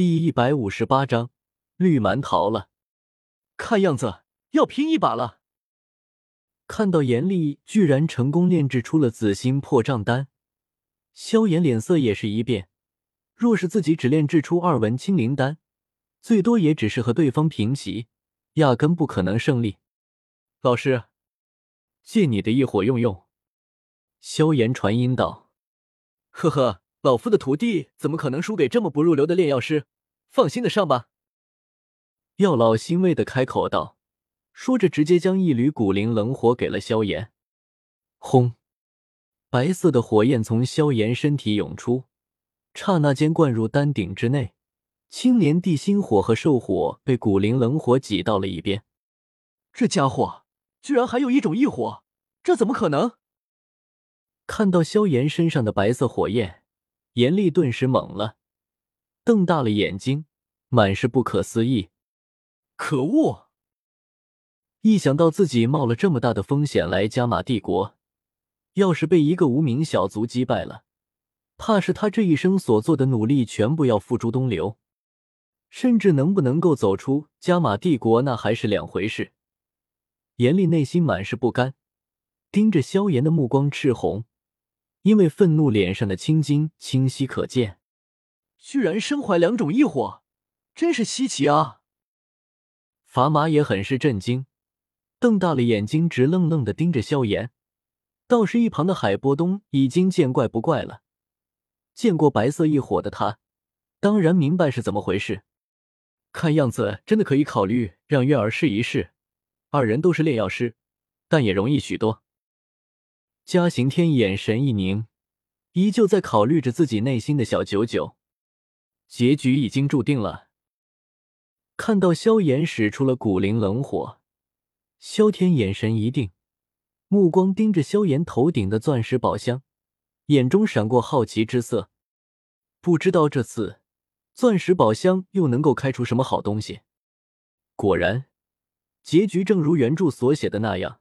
第一百五十八章绿蛮逃了，看样子要拼一把了。看到严厉居然成功炼制出了紫心破障丹，萧炎脸色也是一变。若是自己只炼制出二文清灵丹，最多也只是和对方平齐，压根不可能胜利。老师，借你的一火用用。萧炎传音道：“呵呵。”老夫的徒弟怎么可能输给这么不入流的炼药师？放心的上吧。药老欣慰的开口道，说着直接将一缕古灵冷火给了萧炎。轰！白色的火焰从萧炎身体涌出，刹那间灌入丹鼎之内。青莲地心火和兽火被古灵冷火挤到了一边。这家伙居然还有一种异火，这怎么可能？看到萧炎身上的白色火焰。严厉顿时懵了，瞪大了眼睛，满是不可思议。可恶！一想到自己冒了这么大的风险来加玛帝国，要是被一个无名小卒击败了，怕是他这一生所做的努力全部要付诸东流，甚至能不能够走出加玛帝国，那还是两回事。严厉内心满是不甘，盯着萧炎的目光赤红。因为愤怒，脸上的青筋清晰可见。居然身怀两种异火，真是稀奇啊！砝码也很是震惊，瞪大了眼睛，直愣愣的盯着萧炎。倒是一旁的海波东已经见怪不怪了，见过白色异火的他，当然明白是怎么回事。看样子真的可以考虑让月儿试一试，二人都是炼药师，但也容易许多。嘉刑天眼神一凝，依旧在考虑着自己内心的小九九。结局已经注定了。看到萧炎使出了古灵冷火，萧天眼神一定，目光盯着萧炎头顶的钻石宝箱，眼中闪过好奇之色。不知道这次钻石宝箱又能够开出什么好东西。果然，结局正如原著所写的那样。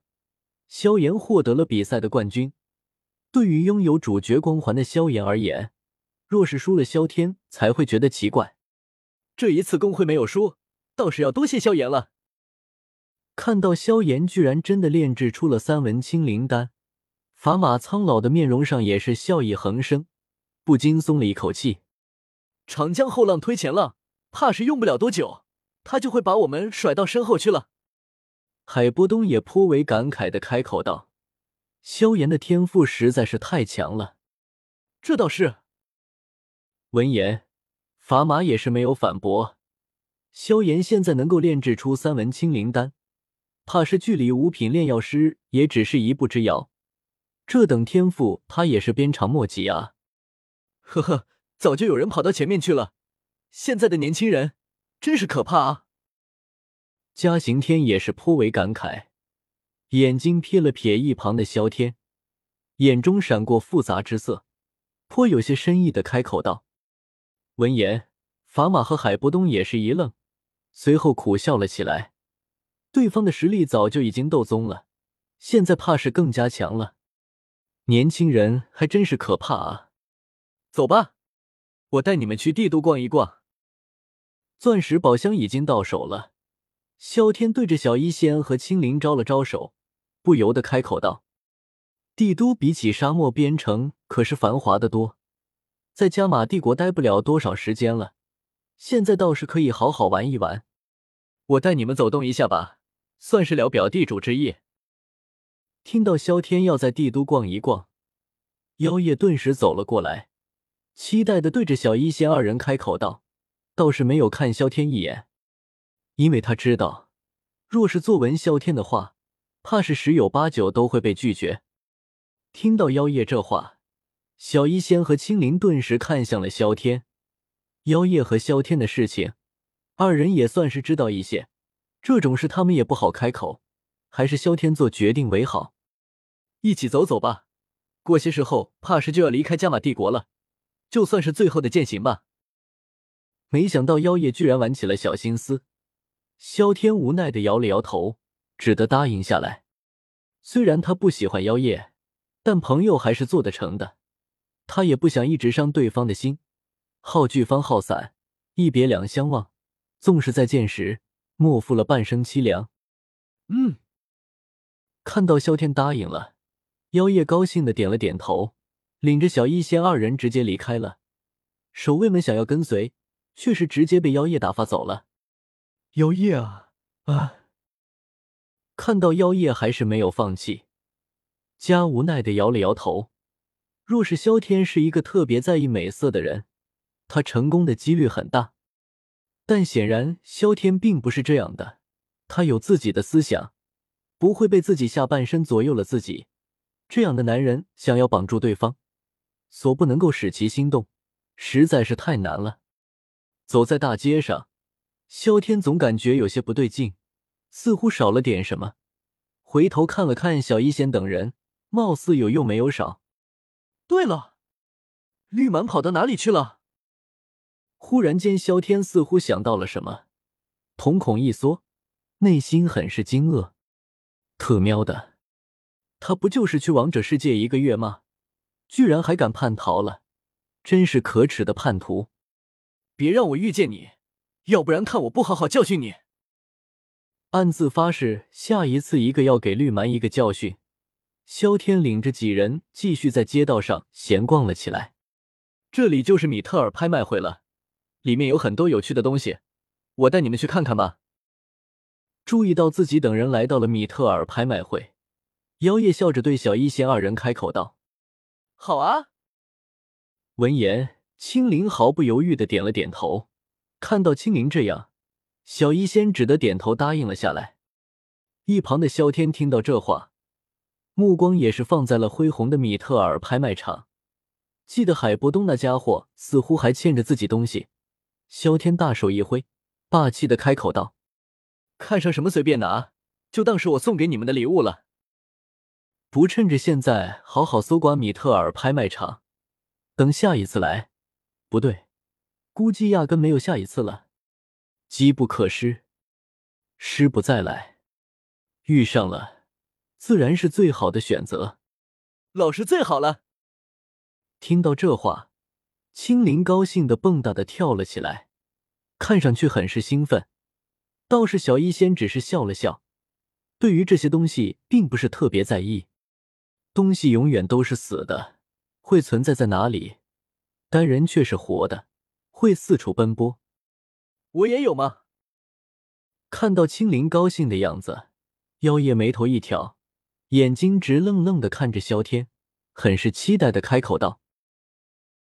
萧炎获得了比赛的冠军。对于拥有主角光环的萧炎而言，若是输了，萧天才会觉得奇怪。这一次公会没有输，倒是要多谢萧炎了。看到萧炎居然真的炼制出了三文清灵丹，法马苍老的面容上也是笑意横生，不禁松了一口气。长江后浪推前浪，怕是用不了多久，他就会把我们甩到身后去了。海波东也颇为感慨的开口道：“萧炎的天赋实在是太强了。”这倒是。闻言，砝码也是没有反驳。萧炎现在能够炼制出三文清灵丹，怕是距离五品炼药师也只是一步之遥。这等天赋，他也是鞭长莫及啊！呵呵，早就有人跑到前面去了。现在的年轻人真是可怕啊！嘉刑天也是颇为感慨，眼睛瞥了瞥一旁的萧天，眼中闪过复杂之色，颇有些深意的开口道：“闻言，法马和海波东也是一愣，随后苦笑了起来。对方的实力早就已经斗宗了，现在怕是更加强了。年轻人还真是可怕啊！走吧，我带你们去帝都逛一逛。钻石宝箱已经到手了。”萧天对着小医仙和青灵招了招手，不由得开口道：“帝都比起沙漠边城可是繁华的多，在加玛帝国待不了多少时间了，现在倒是可以好好玩一玩。我带你们走动一下吧，算是了表地主之意。”听到萧天要在帝都逛一逛，妖夜顿时走了过来，期待的对着小医仙二人开口道，倒是没有看萧天一眼。因为他知道，若是作文萧天的话，怕是十有八九都会被拒绝。听到妖夜这话，小医仙和青灵顿时看向了萧天。妖夜和萧天的事情，二人也算是知道一些。这种事他们也不好开口，还是萧天做决定为好。一起走走吧，过些时候怕是就要离开加玛帝国了，就算是最后的践行吧。没想到妖夜居然玩起了小心思。萧天无奈的摇了摇头，只得答应下来。虽然他不喜欢妖夜，但朋友还是做得成的。他也不想一直伤对方的心，好聚方好散，一别两相望，纵使再见时，莫负了半生凄凉。嗯，看到萧天答应了，妖夜高兴的点了点头，领着小医仙二人直接离开了。守卫们想要跟随，却是直接被妖夜打发走了。妖夜啊啊！看到妖夜还是没有放弃，家无奈的摇了摇头。若是萧天是一个特别在意美色的人，他成功的几率很大。但显然萧天并不是这样的，他有自己的思想，不会被自己下半身左右了自己。这样的男人想要绑住对方，所不能够使其心动，实在是太难了。走在大街上，萧天总感觉有些不对劲，似乎少了点什么。回头看了看小一仙等人，貌似有又没有少。对了，绿蛮跑到哪里去了？忽然间，萧天似乎想到了什么，瞳孔一缩，内心很是惊愕。特喵的，他不就是去王者世界一个月吗？居然还敢叛逃了，真是可耻的叛徒！别让我遇见你，要不然看我不好好教训你！暗自发誓，下一次一个要给绿蛮一个教训。萧天领着几人继续在街道上闲逛了起来。这里就是米特尔拍卖会了，里面有很多有趣的东西，我带你们去看看吧。注意到自己等人来到了米特尔拍卖会，妖夜笑着对小一仙二人开口道：“好啊。”闻言，青灵毫不犹豫的点了点头。看到青灵这样，小医仙只得点头答应了下来。一旁的萧天听到这话。目光也是放在了恢宏的米特尔拍卖场，记得海波东那家伙似乎还欠着自己东西。萧天大手一挥，霸气的开口道：“看上什么随便拿，就当是我送给你们的礼物了。不趁着现在好好搜刮米特尔拍卖场，等下一次来，不对，估计压根没有下一次了。机不可失，失不再来，遇上了。”自然是最好的选择，老师最好了。听到这话，青灵高兴的蹦跶的跳了起来，看上去很是兴奋。倒是小医仙只是笑了笑，对于这些东西并不是特别在意。东西永远都是死的，会存在在哪里？但人却是活的，会四处奔波。我也有吗？看到青灵高兴的样子，妖夜眉头一挑。眼睛直愣愣的看着萧天，很是期待的开口道：“